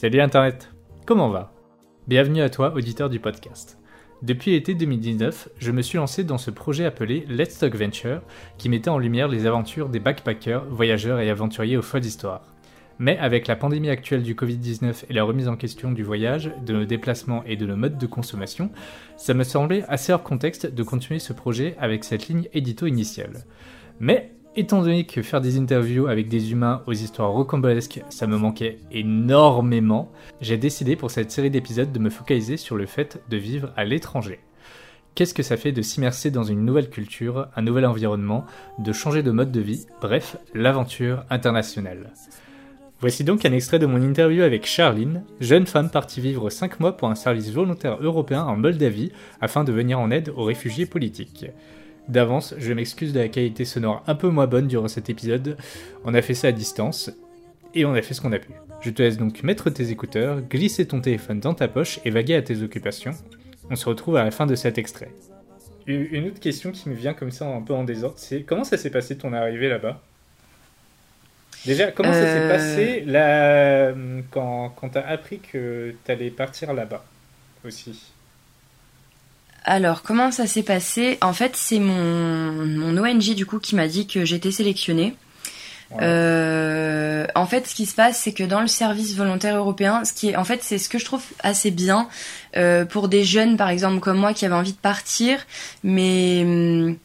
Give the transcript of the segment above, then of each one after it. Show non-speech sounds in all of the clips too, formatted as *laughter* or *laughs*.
Salut Internet, comment va? Bienvenue à toi, auditeur du podcast. Depuis l'été 2019, je me suis lancé dans ce projet appelé Let's Talk Venture, qui mettait en lumière les aventures des backpackers, voyageurs et aventuriers aux folles histoires. Mais avec la pandémie actuelle du Covid-19 et la remise en question du voyage, de nos déplacements et de nos modes de consommation, ça me semblait assez hors contexte de continuer ce projet avec cette ligne édito initiale. Mais Étant donné que faire des interviews avec des humains aux histoires rocambolesques, ça me manquait énormément, j'ai décidé pour cette série d'épisodes de me focaliser sur le fait de vivre à l'étranger. Qu'est-ce que ça fait de s'immerser dans une nouvelle culture, un nouvel environnement, de changer de mode de vie, bref, l'aventure internationale. Voici donc un extrait de mon interview avec Charline, jeune femme partie vivre 5 mois pour un service volontaire européen en Moldavie afin de venir en aide aux réfugiés politiques. D'avance, je m'excuse de la qualité sonore un peu moins bonne durant cet épisode. On a fait ça à distance et on a fait ce qu'on a pu. Je te laisse donc mettre tes écouteurs, glisser ton téléphone dans ta poche et vaguer à tes occupations. On se retrouve à la fin de cet extrait. Une autre question qui me vient comme ça un peu en désordre, c'est comment ça s'est passé ton arrivée là-bas? Déjà, comment ça s'est euh. passé là, quand, quand t'as appris que t'allais partir là-bas aussi? Alors, comment ça s'est passé? En fait, c'est mon, mon ONG du coup qui m'a dit que j'étais sélectionnée. Euh, en fait, ce qui se passe, c'est que dans le service volontaire européen, ce qui est, en fait, c'est ce que je trouve assez bien euh, pour des jeunes, par exemple comme moi, qui avaient envie de partir, mais hum,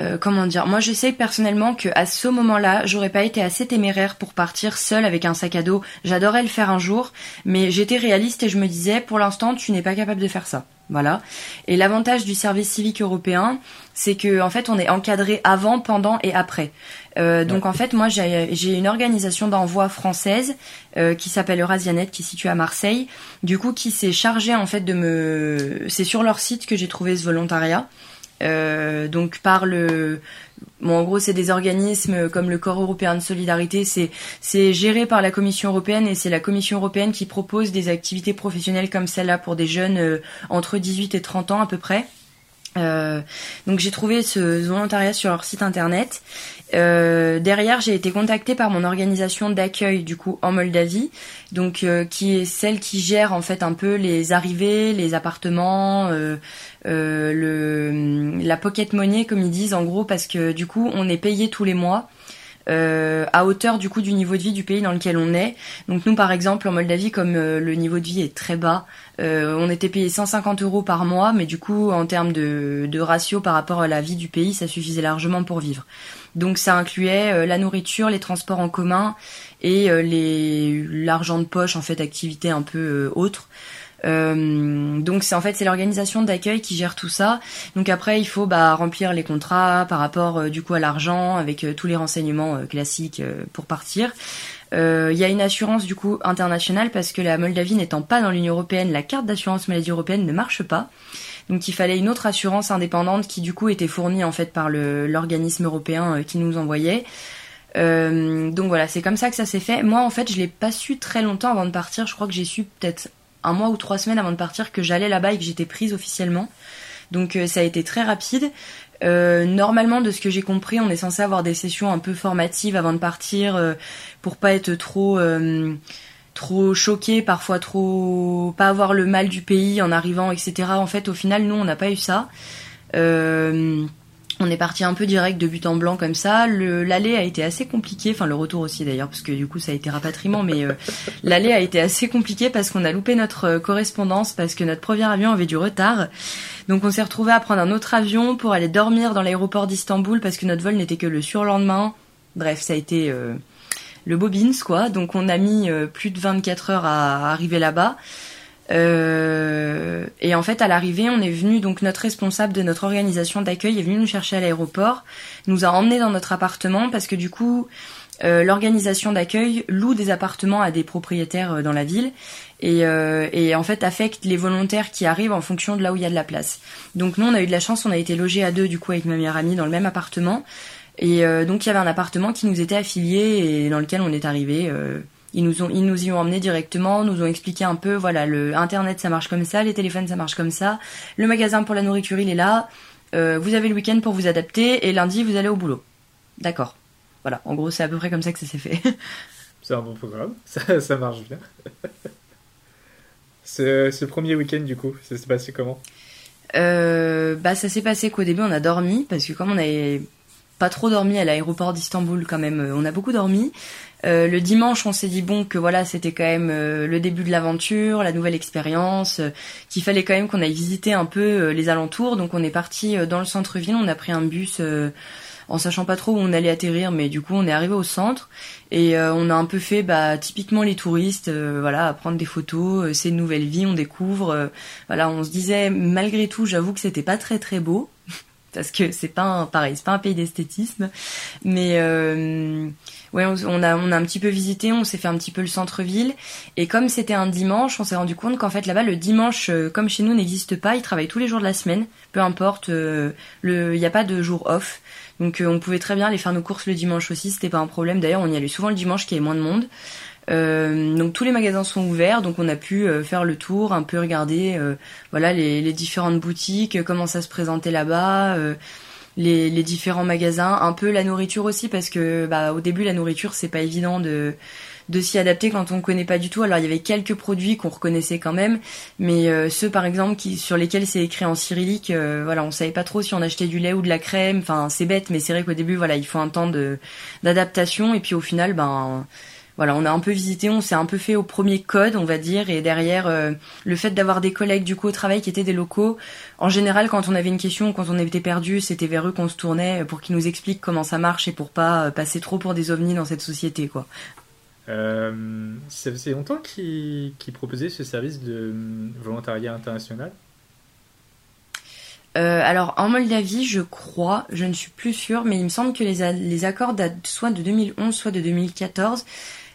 euh, comment dire? Moi, je sais personnellement que à ce moment-là, j'aurais pas été assez téméraire pour partir seule avec un sac à dos. J'adorais le faire un jour, mais j'étais réaliste et je me disais, pour l'instant, tu n'es pas capable de faire ça. Voilà. Et l'avantage du service civique européen, c'est que en fait, on est encadré avant, pendant et après. Euh, donc en fait, moi, j'ai une organisation d'envoi française euh, qui s'appelle Eurasianet, qui est située à Marseille. Du coup, qui s'est chargée en fait de me. C'est sur leur site que j'ai trouvé ce volontariat. Euh, donc par le bon en gros c'est des organismes comme le corps européen de solidarité. C'est c'est géré par la Commission européenne et c'est la Commission européenne qui propose des activités professionnelles comme celle-là pour des jeunes euh, entre 18 et 30 ans à peu près euh, donc j'ai trouvé ce volontariat sur leur site internet. Euh, derrière, j'ai été contactée par mon organisation d'accueil du coup en Moldavie, donc euh, qui est celle qui gère en fait un peu les arrivées, les appartements, la pocket money comme ils disent en gros parce que du coup on est payé tous les mois. Euh, à hauteur du coup du niveau de vie du pays dans lequel on est. Donc nous par exemple en Moldavie comme euh, le niveau de vie est très bas, euh, on était payé 150 euros par mois, mais du coup en termes de, de ratio par rapport à la vie du pays, ça suffisait largement pour vivre. Donc ça incluait la nourriture, les transports en commun et les l'argent de poche en fait activités un peu autres. Euh, donc c'est en fait c'est l'organisation d'accueil qui gère tout ça. Donc après il faut bah, remplir les contrats par rapport euh, du coup à l'argent avec euh, tous les renseignements classiques pour partir. Il y a une assurance du coup internationale parce que la Moldavie n'étant pas dans l'Union européenne, la carte d'assurance maladie européenne ne marche pas. Donc il fallait une autre assurance indépendante qui du coup était fournie en fait par l'organisme européen qui nous envoyait. donc voilà, c'est comme ça que ça s'est fait. Moi en fait je l'ai pas su très longtemps avant de partir. Je crois que j'ai su peut-être un mois ou trois semaines avant de partir que j'allais là-bas et que j'étais prise officiellement. Donc euh, ça a été très rapide. Euh, normalement, de ce que j'ai compris, on est censé avoir des sessions un peu formatives avant de partir euh, pour pas être trop trop choqué, parfois trop pas avoir le mal du pays en arrivant, etc. En fait, au final, nous, on n'a pas eu ça. On est parti un peu direct de but en blanc comme ça. Le l'aller a été assez compliqué, enfin le retour aussi d'ailleurs, parce que du coup ça a été rapatriement, mais euh, *laughs* l'aller a été assez compliqué parce qu'on a loupé notre euh, correspondance, parce que notre premier avion avait du retard. Donc on s'est retrouvé à prendre un autre avion pour aller dormir dans l'aéroport d'Istanbul parce que notre vol n'était que le surlendemain. Bref, ça a été euh, le bobins quoi. Donc on a mis plus de 24 heures à arriver là-bas. Euh, et en fait, à l'arrivée, on est venu, donc notre responsable de notre organisation d'accueil est venu nous chercher à l'aéroport, nous a emmenés dans notre appartement parce que du coup, euh, l'organisation d'accueil loue des appartements à des propriétaires euh, dans la ville et, euh, et, en fait affecte les volontaires qui arrivent en fonction de là où il y a de la place. Donc nous, on a eu de la chance, on a été logés à deux du coup avec ma meilleure amie dans le même appartement. Et donc il y avait un appartement qui nous était affilié et dans lequel on est arrivé ils nous ont, ils nous y ont emmenés directement, nous ont expliqué un peu, voilà, le internet ça marche comme ça, les téléphones ça marche comme ça, le magasin pour la nourriture il est là, euh, vous avez le week-end pour vous adapter et lundi vous allez au boulot. D'accord. Voilà, en gros c'est à peu près comme ça que ça s'est fait. *laughs* c'est un bon programme, *laughs* ça, ça marche bien. *laughs* ce, ce, premier week-end, du coup, ça s'est passé comment? Euh, Bah, ça s'est passé qu'au début, on a dormi, parce que comme on avait pas trop dormi à l'aéroport d'Istanbul, quand même, on a beaucoup dormi. Euh, le dimanche, on s'est dit bon que voilà, c'était quand même euh, le début de l'aventure, la nouvelle expérience, euh, qu'il fallait quand même qu'on aille visiter un peu euh, les alentours. Donc on est parti dans le centre-ville, on a pris un bus en sachant pas trop où on allait atterrir, mais du coup on est arrivé au centre et on a un peu fait bah, typiquement les touristes, voilà, prendre des photos, c'est une nouvelle vie, on découvre. voilà, on se disait malgré tout, j'avoue que c'était pas très très beau parce que c'est pas un, pareil, c'est pas un pays d'esthétisme, mais ouais, on, a un petit peu visité, on s'est fait un petit peu le centre-ville et comme c'était un dimanche, on s'est rendu compte qu'en fait là-bas le dimanche euh, comme chez nous n'existe pas, ils travaillent tous les jours de la semaine, peu importe euh, il n'y a pas de jour off. Donc euh, on pouvait très bien aller faire nos courses le dimanche aussi, c'était pas un problème. D'ailleurs, on y allait souvent le dimanche qui est moins de monde. Donc tous les magasins sont ouverts, donc on a pu faire le tour, un peu regarder voilà les, les, différentes boutiques, comment ça se présentait là-bas, les, les, différents magasins, un peu la nourriture aussi parce que bah au début la nourriture c'est pas évident de de s'y adapter quand on connaît pas du tout. Alors il y avait quelques produits qu'on reconnaissait quand même, mais euh, ceux par exemple qui sur lesquels c'est écrit en cyrillique, euh, voilà, on savait pas trop si on achetait du lait ou de la crème. Enfin c'est bête, mais c'est vrai qu'au début voilà il faut un temps de d'adaptation et puis au final ben voilà, on a un peu visité, on s'est un peu fait au premier code, on va dire, et derrière euh, le fait d'avoir des collègues du coup au travail qui étaient des locaux. En général, quand on avait une question, quand on était perdu, c'était vers eux qu'on se tournait pour qu'ils nous expliquent comment ça marche et pour pas euh, passer trop pour des ovnis dans cette société, quoi. Euh, ça faisait longtemps qu'ils proposaient ce service de volontariat international? Euh, alors en Moldavie, je crois, je ne suis plus sûre, mais il me semble que les, les accords datent soit de 2011, soit de 2014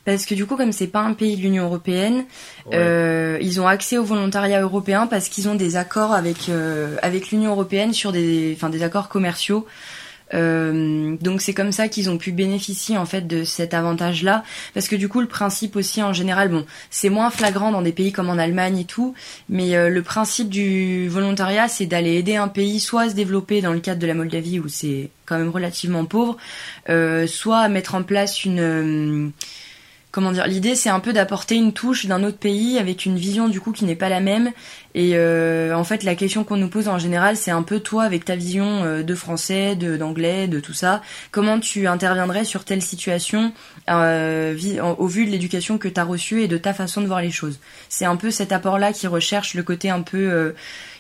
parce que du coup, comme c'est pas un pays de l'Union européenne, euh, ils ont accès au volontariat européen parce qu'ils ont des accords avec euh, avec l'Union européenne sur des, enfin des accords commerciaux. Euh, donc c'est comme ça qu'ils ont pu bénéficier en fait de cet avantage-là, parce que du coup le principe aussi en général, bon, c'est moins flagrant dans des pays comme en Allemagne et tout, mais euh, le principe du volontariat, c'est d'aller aider un pays soit à se développer dans le cadre de la Moldavie où c'est quand même relativement pauvre, euh, soit à mettre en place une comment dire l'idée c'est un peu d'apporter une touche d'un autre pays avec une vision du coup qui n'est pas la même. Et euh, en fait la question qu'on nous pose en général c'est un peu toi avec ta vision euh, de français de d'anglais de tout ça comment tu interviendrais sur telle situation euh, au vu de l'éducation que tu as reçue et de ta façon de voir les choses. C'est un peu cet apport là qui recherche le côté un peu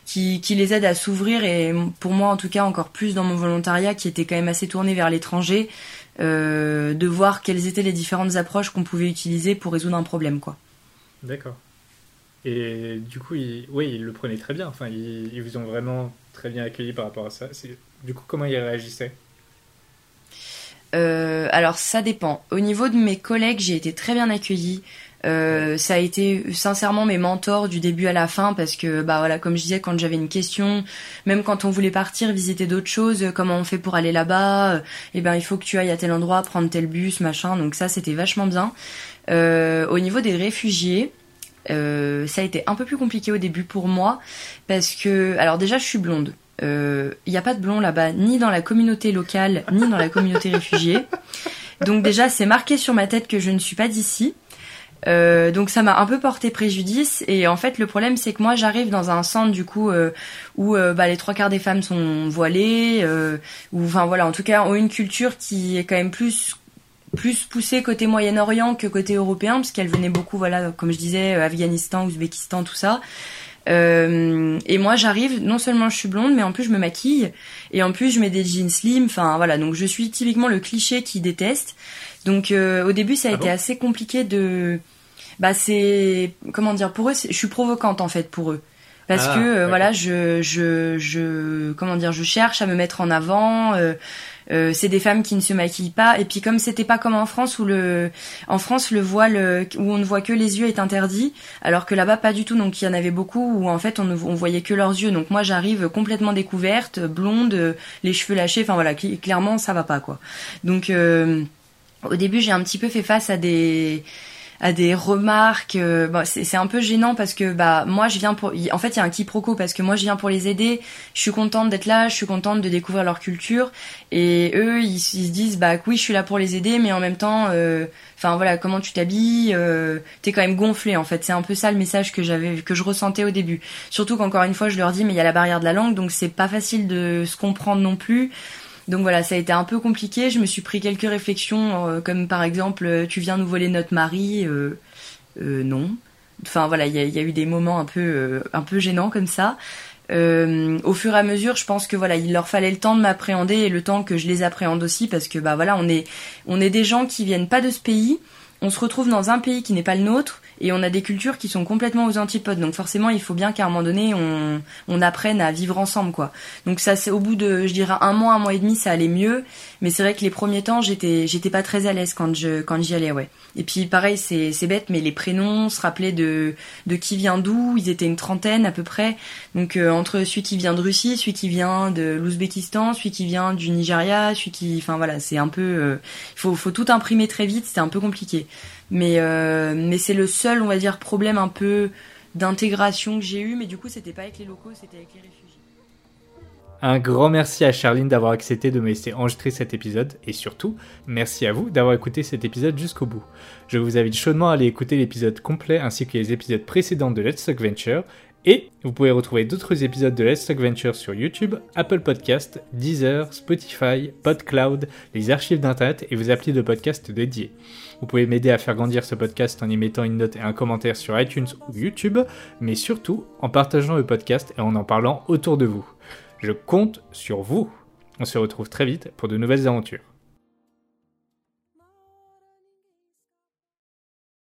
qui, qui les aide à s'ouvrir et pour moi en tout cas encore plus dans mon volontariat qui était quand même assez tourné vers l'étranger euh, de voir quelles étaient les différentes approches qu'on pouvait utiliser pour résoudre un problème, quoi. D'accord. Et du coup, ils, oui, ils le prenaient très bien. Enfin, ils, vous ont vraiment très bien accueilli par rapport à ça. Du coup, comment ils réagissaient? Euh, alors ça dépend. Au niveau de mes collègues, j'ai été très bien accueillie. Euh, ça a été sincèrement mes mentors du début à la fin parce que bah voilà comme je disais quand j'avais une question même quand on voulait partir visiter d'autres choses comment on fait pour aller là-bas eh ben il faut que tu ailles à tel endroit prendre tel bus machin. Donc ça c'était vachement bien. Euh, au niveau des réfugiés euh, ça a été un peu plus compliqué au début pour moi parce que alors déjà je suis blonde. Il euh, n'y a pas de blond là-bas ni dans la communauté locale ni dans la communauté *laughs* réfugiée. Donc déjà c'est marqué sur ma tête que je ne suis pas d'ici euh, donc ça m'a un peu porté préjudice et en fait le problème c'est que moi j'arrive dans un centre du coup euh, où euh, bah, les trois quarts des femmes sont voilées ou enfin voilà en tout cas ont une culture qui est quand même plus plus poussée côté Moyen-Orient que côté européen parce qu'elle venait beaucoup voilà comme je disais Afghanistan, Ouzbékistan tout ça. Et moi j'arrive, non seulement je suis blonde, mais en plus je me maquille et en plus je mets des jeans slim. Enfin voilà, donc je suis typiquement le cliché qui déteste. Donc au début ça a ah été assez compliqué de bah c'est comment dire pour eux je suis provocante en fait pour eux parce ah, que euh, voilà je je je comment dire je cherche à me mettre en avant euh, euh, c'est des femmes qui ne se maquillent pas. Et puis comme c'était pas comme en France où le en France le voile où on ne voit que les yeux est interdit alors que là-bas pas du tout. Donc il y en avait beaucoup où en fait on ne voyait que leurs yeux. Donc moi j'arrive complètement découverte blonde les cheveux lâchés. Enfin voilà clairement ça va pas quoi. Donc au début j'ai un petit peu fait face à des à des remarques. Euh, bah, c'est un peu gênant parce que bah moi je viens pour. En fait, il y a un quiproquo parce que moi je viens pour les aider. Je suis contente d'être là, je suis contente de découvrir leur culture et eux ils, se disent bah oui je suis là pour les aider, mais en même temps, euh, enfin voilà comment tu t'habilles, euh, t'es quand même gonflé en fait. C'est un peu ça le message que j'avais que je ressentais au début. Surtout qu'encore une fois je leur dis mais il y a la barrière de la langue donc c'est pas facile de se comprendre non plus. Donc voilà, ça a été un peu compliqué. Je me suis pris quelques réflexions, euh, comme par exemple, euh, tu viens nous voler notre mari. Euh, non. Enfin voilà, il y a, eu des moments un peu, un peu gênants comme ça. au fur et à mesure, je pense que voilà, il leur fallait le temps de m'appréhender et le temps que je les appréhende aussi, parce que bah voilà, on est, on est des gens qui viennent pas de ce pays. On se retrouve dans un pays qui n'est pas le nôtre et on a des cultures qui sont complètement aux antipodes. Donc forcément, il faut bien qu'à un moment donné, on, on apprenne à vivre ensemble, quoi. Donc ça, c'est au bout de, je dirais, un mois, un mois et demi, ça allait mieux. Mais c'est vrai que les premiers temps, j'étais, j'étais pas très à l'aise quand je, quand j'y allais, ouais. Et puis pareil, c'est, c'est bête, mais les prénoms, se rappeler de, de qui vient d'où. Ils étaient une trentaine à peu près. Donc euh, entre celui qui vient de Russie, celui qui vient de l'Ouzbékistan, celui qui vient du Nigeria, celui qui, enfin voilà, c'est un peu, euh, il faut, faut tout imprimer très vite. C'était un peu compliqué. Mais, euh, mais c'est le seul, on va dire, problème un peu d'intégration que j'ai eu. Mais du coup, c'était pas avec les locaux, c'était avec les réfugiés. Un grand merci à Charline d'avoir accepté de me laisser enregistrer cet épisode et surtout, merci à vous d'avoir écouté cet épisode jusqu'au bout. Je vous invite chaudement à aller écouter l'épisode complet ainsi que les épisodes précédents de Let's Talk Venture et vous pouvez retrouver d'autres épisodes de Let's Talk Venture sur YouTube, Apple Podcast, Deezer, Spotify, PodCloud, les archives d'internet et vos applis de podcast dédiés. Vous pouvez m'aider à faire grandir ce podcast en y mettant une note et un commentaire sur iTunes ou YouTube, mais surtout en partageant le podcast et en en parlant autour de vous. Je compte sur vous. On se retrouve très vite pour de nouvelles aventures.